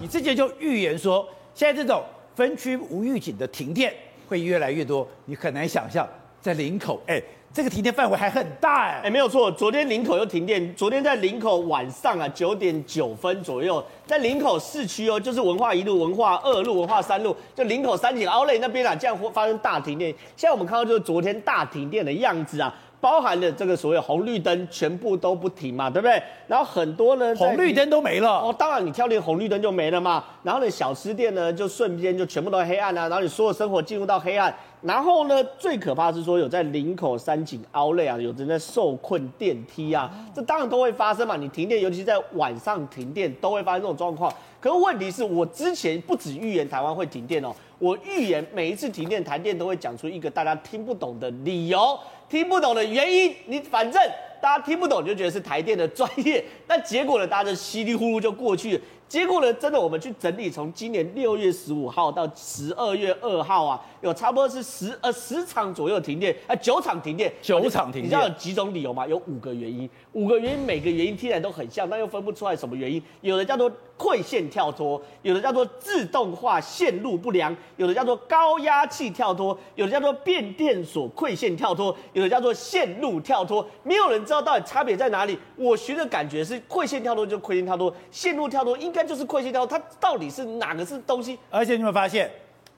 你之前就预言说，现在这种分区无预警的停电会越来越多，你很难想象在林口，哎。这个停电范围还很大哎，哎，没有错，昨天林口又停电，昨天在林口晚上啊九点九分左右，在林口市区哦，就是文化一路、文化二路、文化三路，就林口三井奥莱那边啊，这样会发生大停电。现在我们看到就是昨天大停电的样子啊。包含了这个所谓红绿灯全部都不停嘛，对不对？然后很多呢，红绿灯都没了哦。当然你跳电红绿灯就没了嘛。然后呢，小吃店呢就瞬间就全部都黑暗啊。然后你所有生活进入到黑暗。然后呢，最可怕是说有在林口三井奥莱啊，有人在受困电梯啊，这当然都会发生嘛。你停电，尤其是在晚上停电，都会发生这种状况。可是问题是我之前不止预言台湾会停电哦，我预言每一次停电，台电都会讲出一个大家听不懂的理由。听不懂的原因，你反正大家听不懂就觉得是台电的专业，那结果呢，大家就稀里糊涂就过去了。结果呢，真的我们去整理，从今年六月十五号到十二月二号啊，有差不多是十呃十场左右停电，啊九场停电，九场停电。你知道有几种理由吗？有五个原因，五个原因每个原因听起来都很像，但又分不出来什么原因。有的叫做馈线跳脱，有的叫做自动化线路不良，有的叫做高压气跳脱，有的叫做变电所馈线跳脱，有的叫做线路跳脱。没有人知道到底差别在哪里。我学的感觉是馈线跳脱就馈线跳脱，线路跳脱应该。那就是馈线跳，它到底是哪个是东西？而且你有没有发现，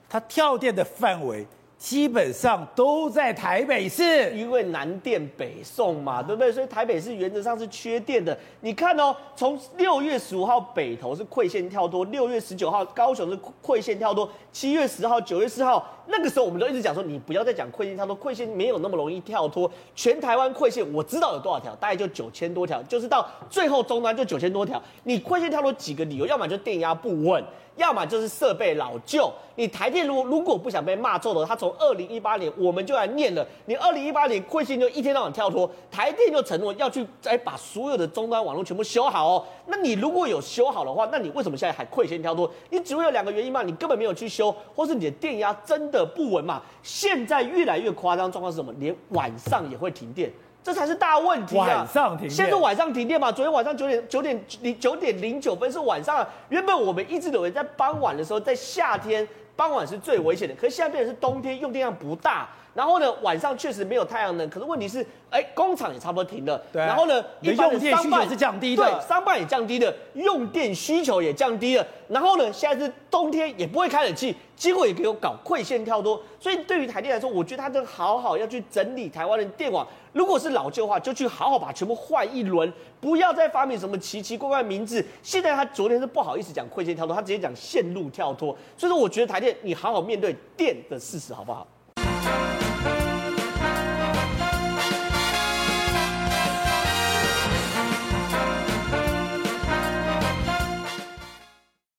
它跳电的范围基本上都在台北市，因为南电北送嘛，对不对？所以台北市原则上是缺电的。你看哦，从六月十五号北投是馈线跳脱，六月十九号高雄是馈线跳脱，七月十号、九月四号那个时候，我们都一直讲说，你不要再讲馈线跳脱，馈线没有那么容易跳脱。全台湾馈线我知道有多少条，大概就九千多条，就是到最后终端就九千多条。你馈线跳脱几个理由，要么就电压不稳。要么就是设备老旧，你台电如果如果不想被骂臭的，他从二零一八年我们就来念了，你二零一八年馈线就一天到晚跳脱，台电就承诺要去再把所有的终端网络全部修好哦。那你如果有修好的话，那你为什么现在还馈线跳脱？你只会有两个原因嘛，你根本没有去修，或是你的电压真的不稳嘛。现在越来越夸张状况是什么？连晚上也会停电。这才是大问题啊！晚上停电，现在是晚上停电嘛？昨天晚上九点九点零九点零九分是晚上啊。原本我们一直以为在傍晚的时候，在夏天傍晚是最危险的，可是现在变成是冬天，用电量不大。然后呢，晚上确实没有太阳能，可是问题是，哎，工厂也差不多停了。对。然后呢，一般的商办是降低的，对，商办也降低了，用电需求也降低了。然后呢，现在是冬天也不会开冷气，结果也给我搞馈线跳脱。所以对于台电来说，我觉得他真好好要去整理台湾的电网。如果是老旧的话，就去好好把全部换一轮，不要再发明什么奇奇怪怪的名字。现在他昨天是不好意思讲馈线跳脱，他直接讲线路跳脱。所以说，我觉得台电你好好面对电的事实好不好？